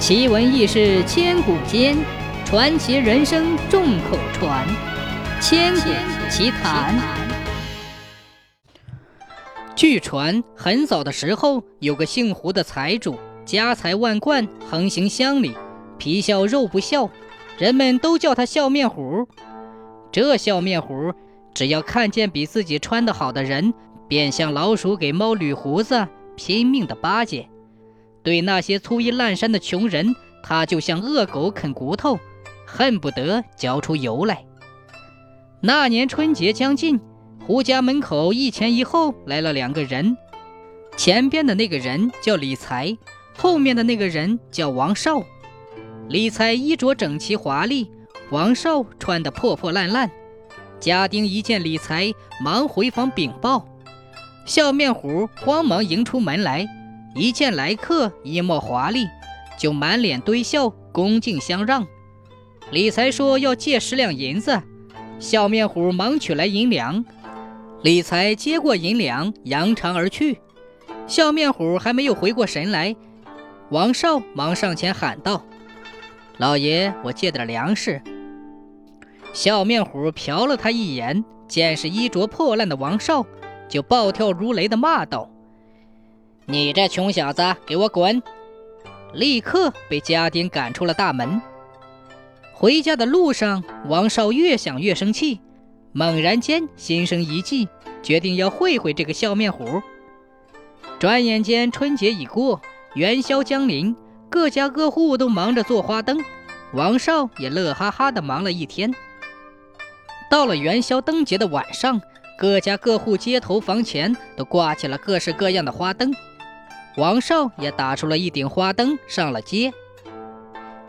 奇闻异事千古间，传奇人生众口传。千古奇谈。据传，很早的时候，有个姓胡的财主，家财万贯，横行乡里，皮笑肉不笑，人们都叫他笑面虎。这笑面虎，只要看见比自己穿得好的人，便像老鼠给猫捋胡子，拼命的巴结。对那些粗衣烂衫的穷人，他就像恶狗啃骨头，恨不得嚼出油来。那年春节将近，胡家门口一前一后来了两个人，前边的那个人叫李才，后面的那个人叫王少。李才衣着整齐华丽，王少穿得破破烂烂。家丁一见李才，忙回房禀报，笑面虎慌忙迎出门来。一见来客衣帽华丽，就满脸堆笑，恭敬相让。李才说要借十两银子，笑面虎忙取来银两。李才接过银两，扬长而去。笑面虎还没有回过神来，王少忙上前喊道：“老爷，我借点粮食。”笑面虎瞟了他一眼，见是衣着破烂的王少，就暴跳如雷的骂道。你这穷小子，给我滚！立刻被家丁赶出了大门。回家的路上，王少越想越生气，猛然间心生一计，决定要会会这个笑面虎。转眼间春节已过，元宵将临，各家各户都忙着做花灯，王少也乐哈哈的忙了一天。到了元宵灯节的晚上，各家各户街头房前都挂起了各式各样的花灯。王少也打出了一顶花灯上了街。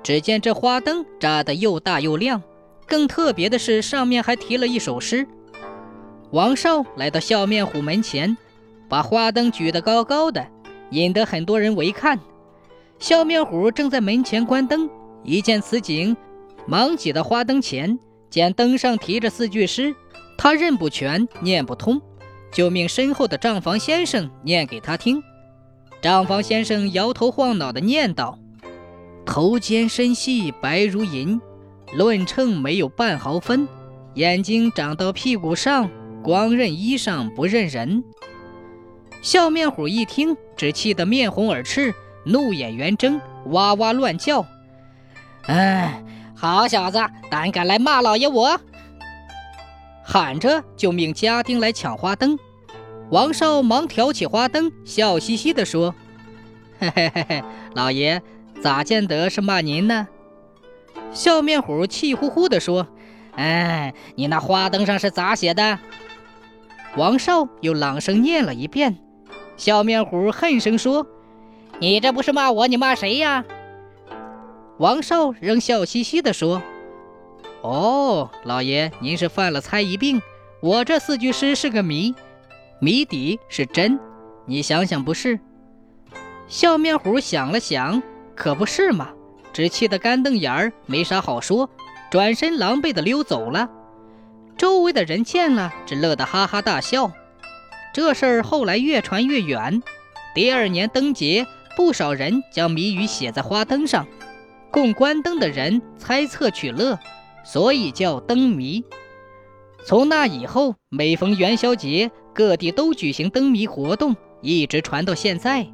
只见这花灯扎得又大又亮，更特别的是上面还题了一首诗。王少来到笑面虎门前，把花灯举得高高的，引得很多人围看。笑面虎正在门前关灯，一见此景，忙挤到花灯前，见灯上题着四句诗，他认不全，念不通，就命身后的账房先生念给他听。账房先生摇头晃脑地念道：“头尖身细白如银，论秤没有半毫分。眼睛长到屁股上，光认衣裳不认人。”笑面虎一听，只气得面红耳赤，怒眼圆睁，哇哇乱叫：“哎，好小子，胆敢来骂老爷我！”喊着就命家丁来抢花灯。王少忙挑起花灯，笑嘻嘻地说：“嘿嘿嘿嘿，老爷咋见得是骂您呢？”笑面虎气呼呼地说：“哎，你那花灯上是咋写的？”王少又朗声念了一遍。笑面虎恨声说：“你这不是骂我，你骂谁呀？”王少仍笑嘻嘻地说：“哦，老爷您是犯了猜疑病，我这四句诗是个谜。”谜底是真，你想想不是？笑面虎想了想，可不是嘛，只气得干瞪眼儿，没啥好说，转身狼狈的溜走了。周围的人见了，只乐得哈哈大笑。这事儿后来越传越远，第二年灯节，不少人将谜语写在花灯上，供观灯的人猜测取乐，所以叫灯谜。从那以后，每逢元宵节，各地都举行灯谜活动，一直传到现在。